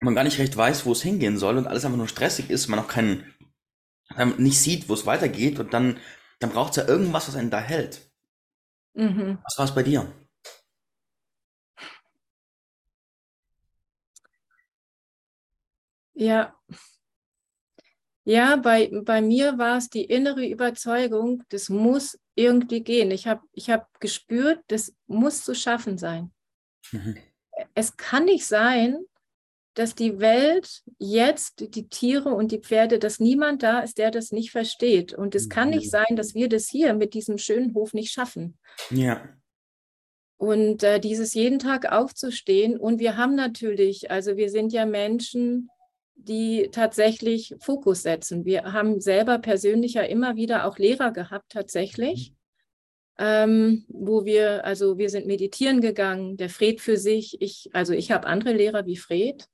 man gar nicht recht weiß, wo es hingehen soll und alles einfach nur stressig ist, man auch keinen, nicht sieht, wo es weitergeht und dann, dann braucht es ja irgendwas, was einen da hält. Mhm. Was war es bei dir? Ja. Ja, bei, bei mir war es die innere Überzeugung, das muss irgendwie gehen. Ich habe ich hab gespürt, das muss zu schaffen sein. Mhm. Es kann nicht sein, dass die Welt jetzt, die Tiere und die Pferde, dass niemand da ist, der das nicht versteht. Und es kann nicht sein, dass wir das hier mit diesem schönen Hof nicht schaffen. Ja. Und äh, dieses jeden Tag aufzustehen. Und wir haben natürlich, also wir sind ja Menschen, die tatsächlich Fokus setzen. Wir haben selber persönlich ja immer wieder auch Lehrer gehabt, tatsächlich, mhm. ähm, wo wir, also wir sind meditieren gegangen, der Fred für sich, ich, also ich habe andere Lehrer wie Fred.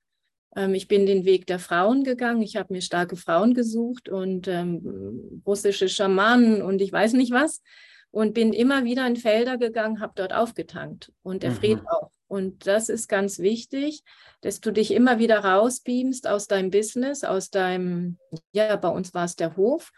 Ähm, ich bin den Weg der Frauen gegangen, ich habe mir starke Frauen gesucht und ähm, russische Schamanen und ich weiß nicht was und bin immer wieder in Felder gegangen, habe dort aufgetankt und der mhm. Fred auch. Und das ist ganz wichtig, dass du dich immer wieder rausbeamst aus deinem Business, aus deinem, ja, bei uns war es der Hof,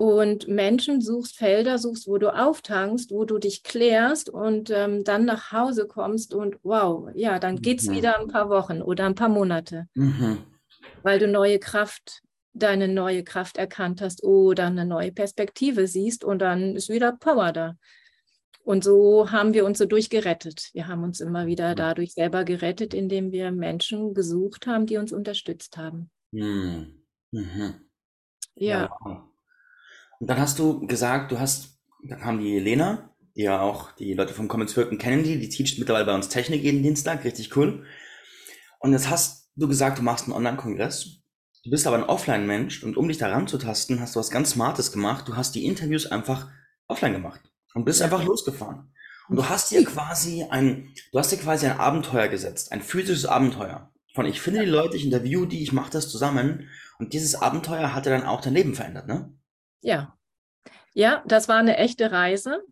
und Menschen suchst, Felder suchst, wo du auftankst, wo du dich klärst und ähm, dann nach Hause kommst und wow, ja, dann geht es mhm. wieder ein paar Wochen oder ein paar Monate, mhm. weil du neue Kraft deine neue Kraft erkannt hast oder eine neue Perspektive siehst und dann ist wieder Power da. Und so haben wir uns so durchgerettet. Wir haben uns immer wieder dadurch selber gerettet, indem wir Menschen gesucht haben, die uns unterstützt haben. Mhm. Mhm. Ja. ja. Und dann hast du gesagt, du hast, da kam die Lena, die ja auch die Leute vom Commons Wirken kennen, die, die teacht mittlerweile bei uns Technik jeden Dienstag, richtig cool. Und jetzt hast du gesagt, du machst einen Online-Kongress Du bist aber ein Offline-Mensch und um dich da ranzutasten, hast du was ganz Smartes gemacht. Du hast die Interviews einfach offline gemacht und bist einfach losgefahren. Und du hast dir quasi ein, du hast dir quasi ein Abenteuer gesetzt, ein physisches Abenteuer. Von ich finde die Leute, ich interview die, ich mache das zusammen. Und dieses Abenteuer hat dir dann auch dein Leben verändert, ne? Ja. Ja, das war eine echte Reise.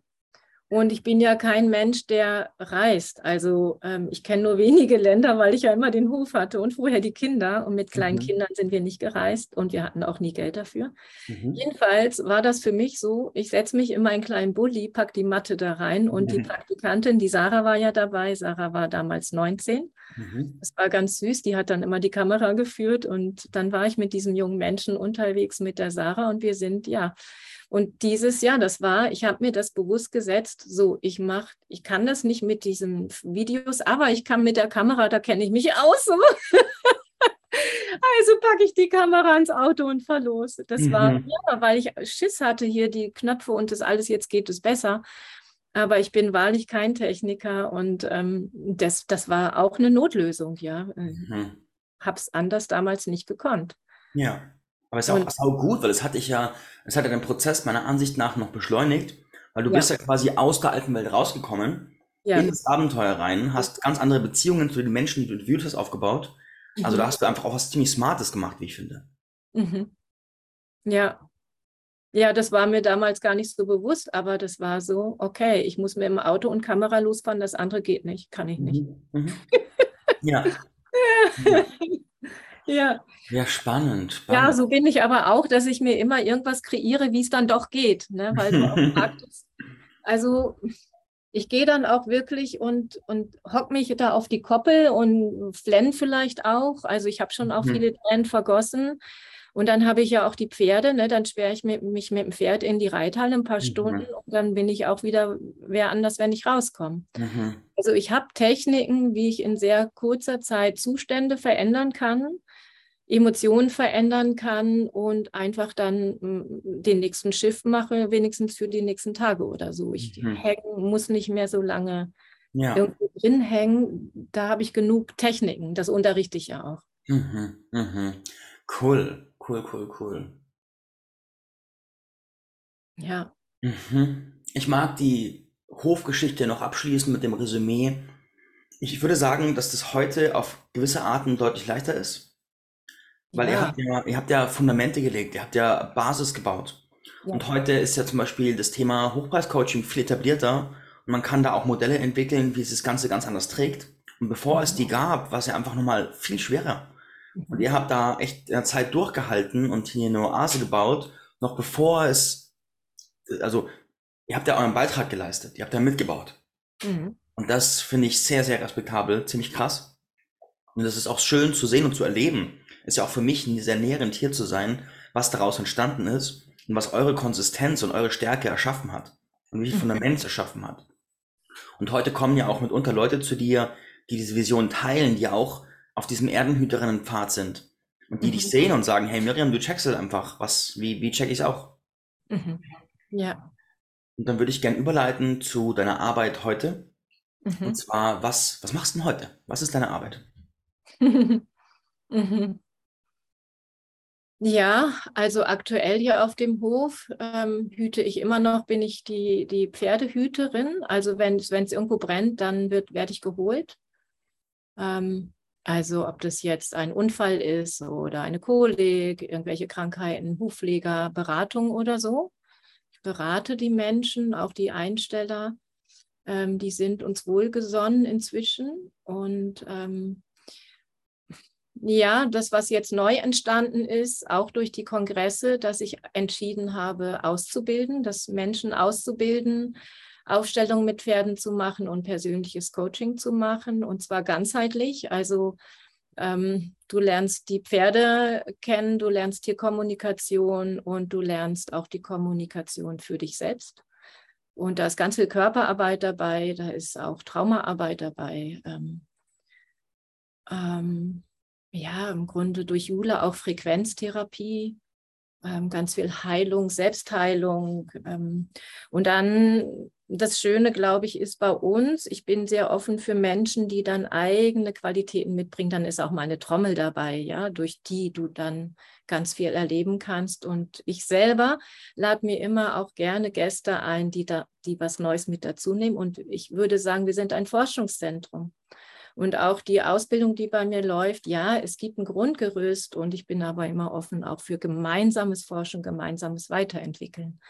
Und ich bin ja kein Mensch, der reist. Also ähm, ich kenne nur wenige Länder, weil ich ja immer den Hof hatte und vorher die Kinder. Und mit kleinen mhm. Kindern sind wir nicht gereist und wir hatten auch nie Geld dafür. Mhm. Jedenfalls war das für mich so, ich setze mich in meinen kleinen Bulli, pack die Matte da rein und mhm. die Praktikantin, die Sarah war ja dabei. Sarah war damals 19. Mhm. Das war ganz süß. Die hat dann immer die Kamera geführt und dann war ich mit diesem jungen Menschen unterwegs mit der Sarah und wir sind ja und dieses Jahr, das war, ich habe mir das bewusst gesetzt, so, ich mache, ich kann das nicht mit diesen Videos, aber ich kann mit der Kamera, da kenne ich mich aus. So. Also packe ich die Kamera ins Auto und fahr los. Das mhm. war, ja, weil ich Schiss hatte hier, die Knöpfe und das alles, jetzt geht es besser. Aber ich bin wahrlich kein Techniker und ähm, das, das war auch eine Notlösung, ja. Mhm. Hab's anders damals nicht gekonnt. Ja. Aber es ist auch, auch gut, weil es hat dich ja, es hat ja den Prozess meiner Ansicht nach noch beschleunigt, weil du ja. bist ja quasi aus der alten Welt rausgekommen, ja. in das Abenteuer rein, hast ganz andere Beziehungen zu den Menschen, die du interviewt hast, aufgebaut. Also mhm. Da hast du einfach auch was ziemlich Smartes gemacht, wie ich finde. Mhm. Ja. Ja, das war mir damals gar nicht so bewusst, aber das war so, okay, ich muss mit dem Auto und Kamera losfahren, das andere geht nicht, kann ich nicht. Mhm. mhm. Ja. Ja. Ja, spannend, spannend. Ja, so bin ich aber auch, dass ich mir immer irgendwas kreiere, wie es dann doch geht, ne? weil du auch fragtest. Also ich gehe dann auch wirklich und, und hock mich da auf die Koppel und flenn vielleicht auch. Also ich habe schon auch mhm. viele Tränen vergossen. Und dann habe ich ja auch die Pferde, ne? dann sperre ich mich mit dem Pferd in die Reithalle ein paar mhm. Stunden und dann bin ich auch wieder wer anders, wenn ich rauskomme. Mhm. Also ich habe Techniken, wie ich in sehr kurzer Zeit Zustände verändern kann Emotionen verändern kann und einfach dann mm, den nächsten Shift mache, wenigstens für die nächsten Tage oder so. Ich mhm. hängen, muss nicht mehr so lange ja. irgendwo drin hängen. Da habe ich genug Techniken. Das unterrichte ich ja auch. Mhm. Mhm. Cool, cool, cool, cool. Ja. Mhm. Ich mag die Hofgeschichte noch abschließen mit dem Resümee. Ich würde sagen, dass das heute auf gewisse Arten deutlich leichter ist weil ihr habt ja, ihr habt ja Fundamente gelegt, ihr habt ja Basis gebaut. Ja. Und heute ist ja zum Beispiel das Thema Hochpreiscoaching viel etablierter und man kann da auch Modelle entwickeln, wie es das Ganze ganz anders trägt. Und bevor es die gab, war es ja einfach nochmal viel schwerer. Und mhm. ihr habt da echt in der Zeit durchgehalten und hier eine Oase gebaut, noch bevor es, also ihr habt ja euren Beitrag geleistet, ihr habt ja mitgebaut. Mhm. Und das finde ich sehr, sehr respektabel, ziemlich krass. Und das ist auch schön zu sehen und zu erleben, ist ja auch für mich sehr nährend hier zu sein, was daraus entstanden ist und was eure Konsistenz und eure Stärke erschaffen hat und wie viel Fundament erschaffen hat. Und heute kommen ja auch mitunter Leute zu dir, die diese Vision teilen, die auch auf diesem Erdenhüterinnenpfad sind und die mhm. dich sehen und sagen, hey Miriam, du checkst es einfach, was, wie, wie check ich es auch? Mhm. Ja. Und dann würde ich gern überleiten zu deiner Arbeit heute. Mhm. Und zwar, was, was machst du denn heute? Was ist deine Arbeit? mhm. Ja, also aktuell hier auf dem Hof ähm, hüte ich immer noch, bin ich die, die Pferdehüterin. Also wenn es irgendwo brennt, dann werde ich geholt. Ähm, also ob das jetzt ein Unfall ist oder eine Kolik, irgendwelche Krankheiten, Hufpfleger, Beratung oder so. Ich berate die Menschen, auch die Einsteller. Ähm, die sind uns wohlgesonnen inzwischen und ähm, ja, das, was jetzt neu entstanden ist, auch durch die Kongresse, dass ich entschieden habe, auszubilden, dass Menschen auszubilden, Aufstellungen mit Pferden zu machen und persönliches Coaching zu machen, und zwar ganzheitlich. Also ähm, du lernst die Pferde kennen, du lernst Tierkommunikation und du lernst auch die Kommunikation für dich selbst. Und da ist ganz viel Körperarbeit dabei, da ist auch Traumaarbeit dabei. Ähm, ähm, ja, im Grunde durch Jule auch Frequenztherapie, ähm, ganz viel Heilung, Selbstheilung. Ähm, und dann das Schöne, glaube ich, ist bei uns, ich bin sehr offen für Menschen, die dann eigene Qualitäten mitbringen. Dann ist auch meine Trommel dabei, ja, durch die du dann ganz viel erleben kannst. Und ich selber lade mir immer auch gerne Gäste ein, die da, die was Neues mit dazu nehmen. Und ich würde sagen, wir sind ein Forschungszentrum. Und auch die Ausbildung, die bei mir läuft, ja, es gibt ein Grundgerüst und ich bin aber immer offen auch für gemeinsames Forschen, gemeinsames Weiterentwickeln.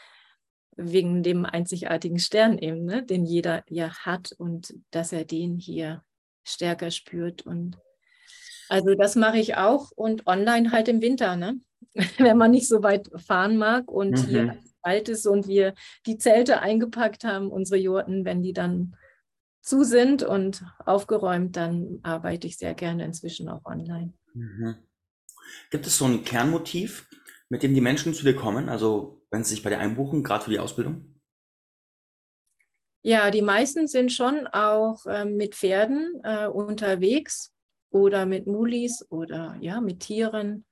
Wegen dem einzigartigen Stern eben, ne, den jeder ja hat und dass er den hier stärker spürt. Und also das mache ich auch und online halt im Winter, ne? wenn man nicht so weit fahren mag und mhm. hier alt ist und wir die Zelte eingepackt haben, unsere Jurten, wenn die dann zu sind und aufgeräumt, dann arbeite ich sehr gerne inzwischen auch online. Mhm. Gibt es so ein Kernmotiv, mit dem die Menschen zu dir kommen, also wenn sie sich bei dir einbuchen, gerade für die Ausbildung? Ja, die meisten sind schon auch äh, mit Pferden äh, unterwegs oder mit Mulis oder ja, mit Tieren.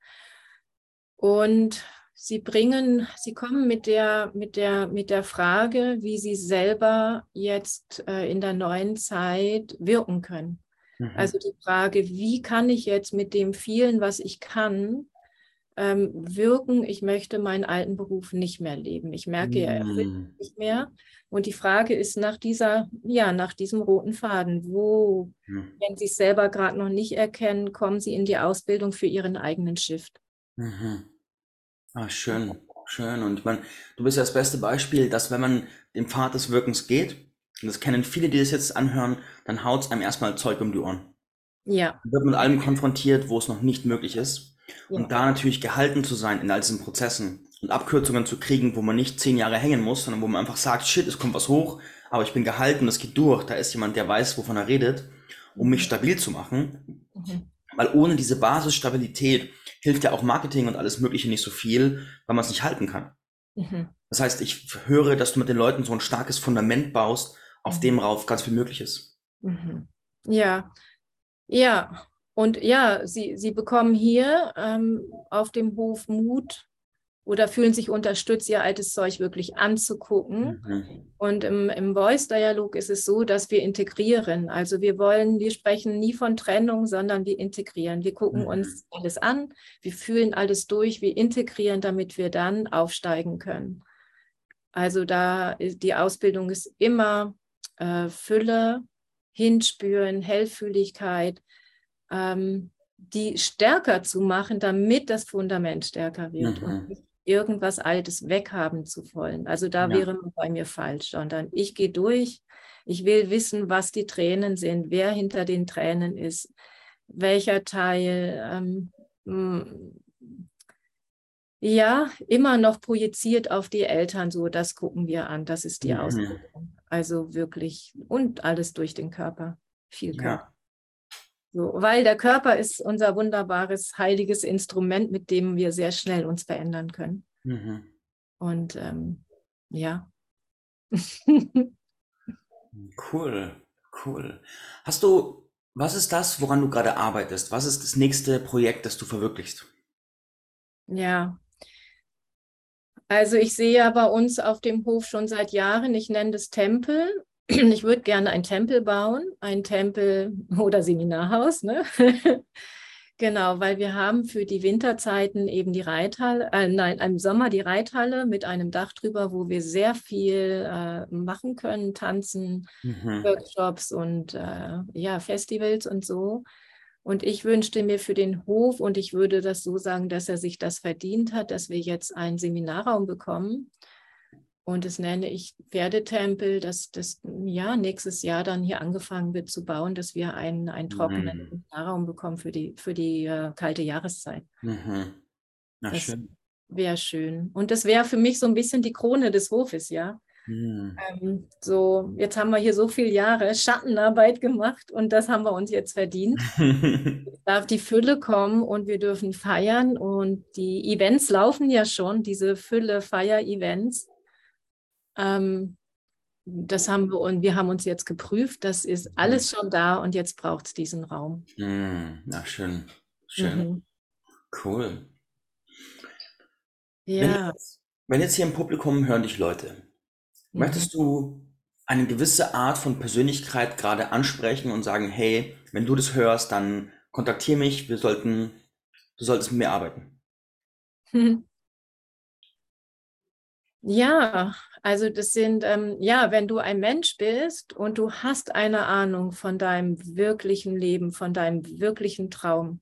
Und Sie bringen, Sie kommen mit der, mit der, mit der Frage, wie Sie selber jetzt äh, in der neuen Zeit wirken können. Mhm. Also die Frage, wie kann ich jetzt mit dem vielen, was ich kann, ähm, wirken? Ich möchte meinen alten Beruf nicht mehr leben. Ich merke, er erfüllt mhm. mich nicht mehr. Und die Frage ist nach dieser, ja, nach diesem roten Faden. Wo, mhm. wenn Sie es selber gerade noch nicht erkennen, kommen Sie in die Ausbildung für Ihren eigenen Shift. Mhm. Ah, schön, schön. Und man, du bist ja das beste Beispiel, dass wenn man den Pfad des Wirkens geht, und das kennen viele, die das jetzt anhören, dann haut es einem erstmal Zeug um die Ohren. Ja. Dann wird mit allem konfrontiert, wo es noch nicht möglich ist. Ja. Und da natürlich gehalten zu sein in all diesen Prozessen und Abkürzungen zu kriegen, wo man nicht zehn Jahre hängen muss, sondern wo man einfach sagt, shit, es kommt was hoch, aber ich bin gehalten, das geht durch. Da ist jemand, der weiß, wovon er redet, um mich stabil zu machen. Mhm. Weil ohne diese Basisstabilität hilft ja auch Marketing und alles Mögliche nicht so viel, weil man es nicht halten kann. Mhm. Das heißt, ich höre, dass du mit den Leuten so ein starkes Fundament baust, auf mhm. dem rauf ganz viel möglich ist. Mhm. Ja, ja. Und ja, sie, sie bekommen hier ähm, auf dem Hof Mut, oder fühlen sich unterstützt, ihr altes Zeug wirklich anzugucken. Mhm. Und im, im Voice-Dialog ist es so, dass wir integrieren. Also wir wollen, wir sprechen nie von Trennung, sondern wir integrieren. Wir gucken mhm. uns alles an, wir fühlen alles durch, wir integrieren, damit wir dann aufsteigen können. Also da ist, die Ausbildung ist immer äh, Fülle, Hinspüren, Hellfühligkeit, ähm, die stärker zu machen, damit das Fundament stärker wird. Mhm. Und irgendwas Altes weghaben zu wollen. Also da ja. wäre man bei mir falsch, sondern ich gehe durch. Ich will wissen, was die Tränen sind, wer hinter den Tränen ist, welcher Teil. Ähm, hm, ja, immer noch projiziert auf die Eltern, so das gucken wir an, das ist die mhm. Ausbildung. Also wirklich und alles durch den Körper, viel Körper. Ja. So, weil der Körper ist unser wunderbares, heiliges Instrument, mit dem wir sehr schnell uns verändern können. Mhm. Und ähm, ja. cool, cool. Hast du, was ist das, woran du gerade arbeitest? Was ist das nächste Projekt, das du verwirklichst? Ja. Also ich sehe ja bei uns auf dem Hof schon seit Jahren, ich nenne das Tempel, ich würde gerne einen Tempel bauen, ein Tempel oder Seminarhaus, ne? Genau, weil wir haben für die Winterzeiten eben die Reithalle, äh, nein, im Sommer die Reithalle mit einem Dach drüber, wo wir sehr viel äh, machen können, tanzen, mhm. Workshops und äh, ja, Festivals und so. Und ich wünschte mir für den Hof, und ich würde das so sagen, dass er sich das verdient hat, dass wir jetzt einen Seminarraum bekommen, und das nenne ich Pferdetempel, dass das ja nächstes Jahr dann hier angefangen wird zu bauen, dass wir einen, einen trockenen mhm. Raum bekommen für die, für die äh, kalte Jahreszeit. Mhm. Na, das schön. Wäre schön. Und das wäre für mich so ein bisschen die Krone des Hofes, ja. Mhm. Ähm, so, jetzt haben wir hier so viele Jahre Schattenarbeit gemacht und das haben wir uns jetzt verdient. darf die Fülle kommen und wir dürfen feiern und die Events laufen ja schon, diese Fülle Feier-Events. Ähm, das haben wir und wir haben uns jetzt geprüft. Das ist alles schon da und jetzt braucht es diesen Raum. Mm, na schön, schön, mhm. cool. Ja. Wenn jetzt, wenn jetzt hier im Publikum hören dich Leute, mhm. möchtest du eine gewisse Art von Persönlichkeit gerade ansprechen und sagen, hey, wenn du das hörst, dann kontaktiere mich. Wir sollten, du solltest mit mir arbeiten. Ja, also das sind, ähm, ja, wenn du ein Mensch bist und du hast eine Ahnung von deinem wirklichen Leben, von deinem wirklichen Traum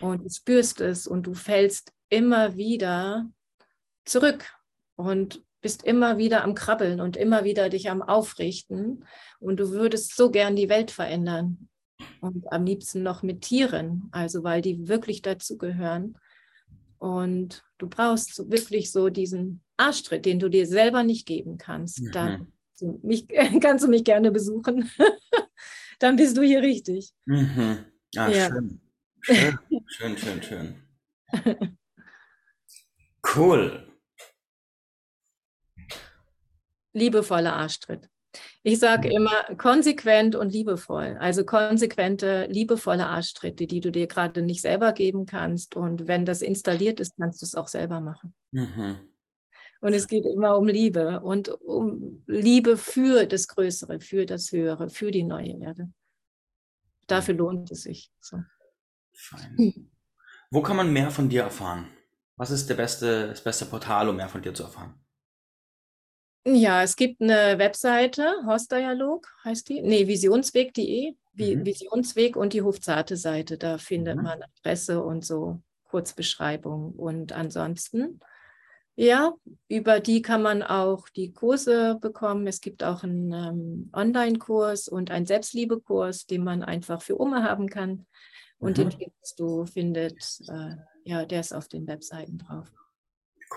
und du spürst es und du fällst immer wieder zurück und bist immer wieder am Krabbeln und immer wieder dich am Aufrichten und du würdest so gern die Welt verändern und am liebsten noch mit Tieren, also weil die wirklich dazu gehören. Und du brauchst wirklich so diesen Arschtritt, den du dir selber nicht geben kannst. Mhm. Dann mich, kannst du mich gerne besuchen. Dann bist du hier richtig. Mhm. Ah, ja. schön. Schön, schön, schön, schön. Cool. Liebevoller Arschtritt. Ich sage mhm. immer konsequent und liebevoll. Also konsequente, liebevolle Arschtritte, die du dir gerade nicht selber geben kannst. Und wenn das installiert ist, kannst du es auch selber machen. Mhm. Und es geht immer um Liebe und um Liebe für das Größere, für das Höhere, für die neue Erde. Dafür lohnt es sich. So. Fein. Wo kann man mehr von dir erfahren? Was ist der beste, das beste Portal, um mehr von dir zu erfahren? Ja, es gibt eine Webseite, Horstdialog heißt die. Nee, visionsweg.de, mhm. Visionsweg und die Hofzarte-Seite. Da findet mhm. man Adresse und so Kurzbeschreibung. Und ansonsten, ja, über die kann man auch die Kurse bekommen. Es gibt auch einen ähm, Online-Kurs und einen Selbstliebekurs, den man einfach für Oma haben kann. Und mhm. den findest du, findet, äh, ja, der ist auf den Webseiten drauf.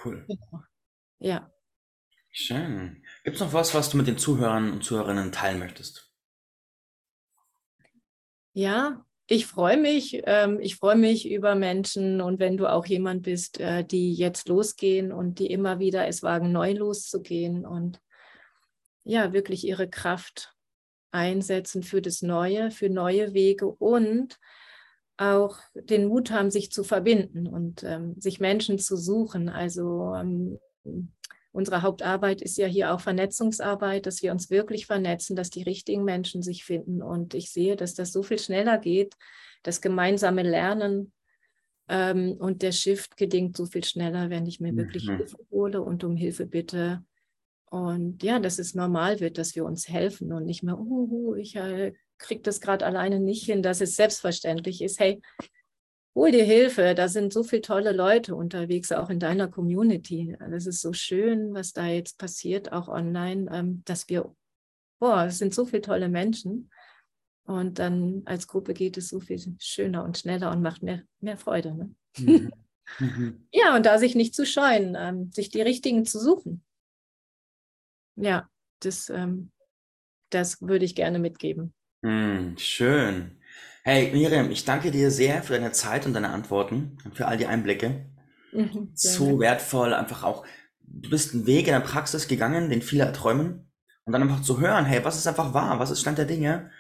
Cool. Genau. Ja. Schön. Gibt es noch was, was du mit den Zuhörern und Zuhörerinnen teilen möchtest? Ja, ich freue mich. Ähm, ich freue mich über Menschen und wenn du auch jemand bist, äh, die jetzt losgehen und die immer wieder es wagen, neu loszugehen und ja, wirklich ihre Kraft einsetzen für das Neue, für neue Wege und auch den Mut haben, sich zu verbinden und ähm, sich Menschen zu suchen. Also ähm, unsere Hauptarbeit ist ja hier auch Vernetzungsarbeit, dass wir uns wirklich vernetzen, dass die richtigen Menschen sich finden. Und ich sehe, dass das so viel schneller geht, das gemeinsame Lernen ähm, und der Shift gelingt so viel schneller, wenn ich mir mhm. wirklich Hilfe hole und um Hilfe bitte. Und ja, dass es normal wird, dass wir uns helfen und nicht mehr, uh, ich äh, kriege das gerade alleine nicht hin, dass es selbstverständlich ist. Hey, hol dir Hilfe, da sind so viele tolle Leute unterwegs, auch in deiner Community. Das ist so schön, was da jetzt passiert, auch online, ähm, dass wir, boah, es sind so viele tolle Menschen. Und dann als Gruppe geht es so viel schöner und schneller und macht mehr, mehr Freude. Ne? Mhm. Mhm. ja, und da sich nicht zu scheuen, ähm, sich die richtigen zu suchen. Ja, das, ähm, das würde ich gerne mitgeben. Mm, schön. Hey Miriam, ich danke dir sehr für deine Zeit und deine Antworten und für all die Einblicke. Mhm, so wertvoll, einfach auch, du bist einen Weg in der Praxis gegangen, den viele erträumen. Und dann einfach zu hören, hey, was ist einfach wahr? Was ist Stand der Dinge?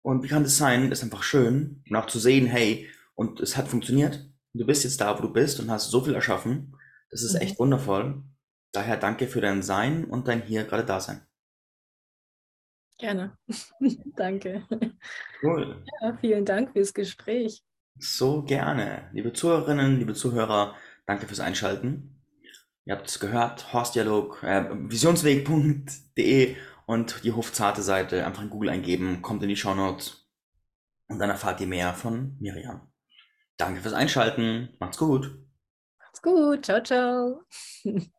Und wie kann das sein? Ist einfach schön. Und auch zu sehen, hey, und es hat funktioniert. Du bist jetzt da, wo du bist und hast so viel erschaffen. Das ist mhm. echt wundervoll. Daher danke für dein Sein und dein hier gerade Dasein. Gerne. Danke. Cool. Ja, vielen Dank fürs Gespräch. So gerne. Liebe Zuhörerinnen, liebe Zuhörer, danke fürs Einschalten. Ihr habt es gehört, Horstdialog, äh, visionsweg.de und die Hofzarte Seite einfach in Google eingeben, kommt in die Shownotes und dann erfahrt ihr mehr von Miriam. Danke fürs Einschalten. Macht's gut. Macht's gut. Ciao, ciao.